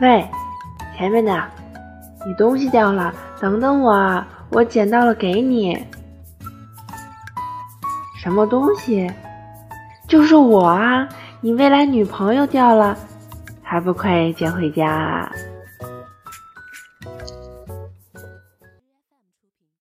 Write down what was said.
喂，前面的你东西掉了。等等，我我捡到了，给你什么东西？就是我啊。你未来女朋友掉了，还不快捡回家。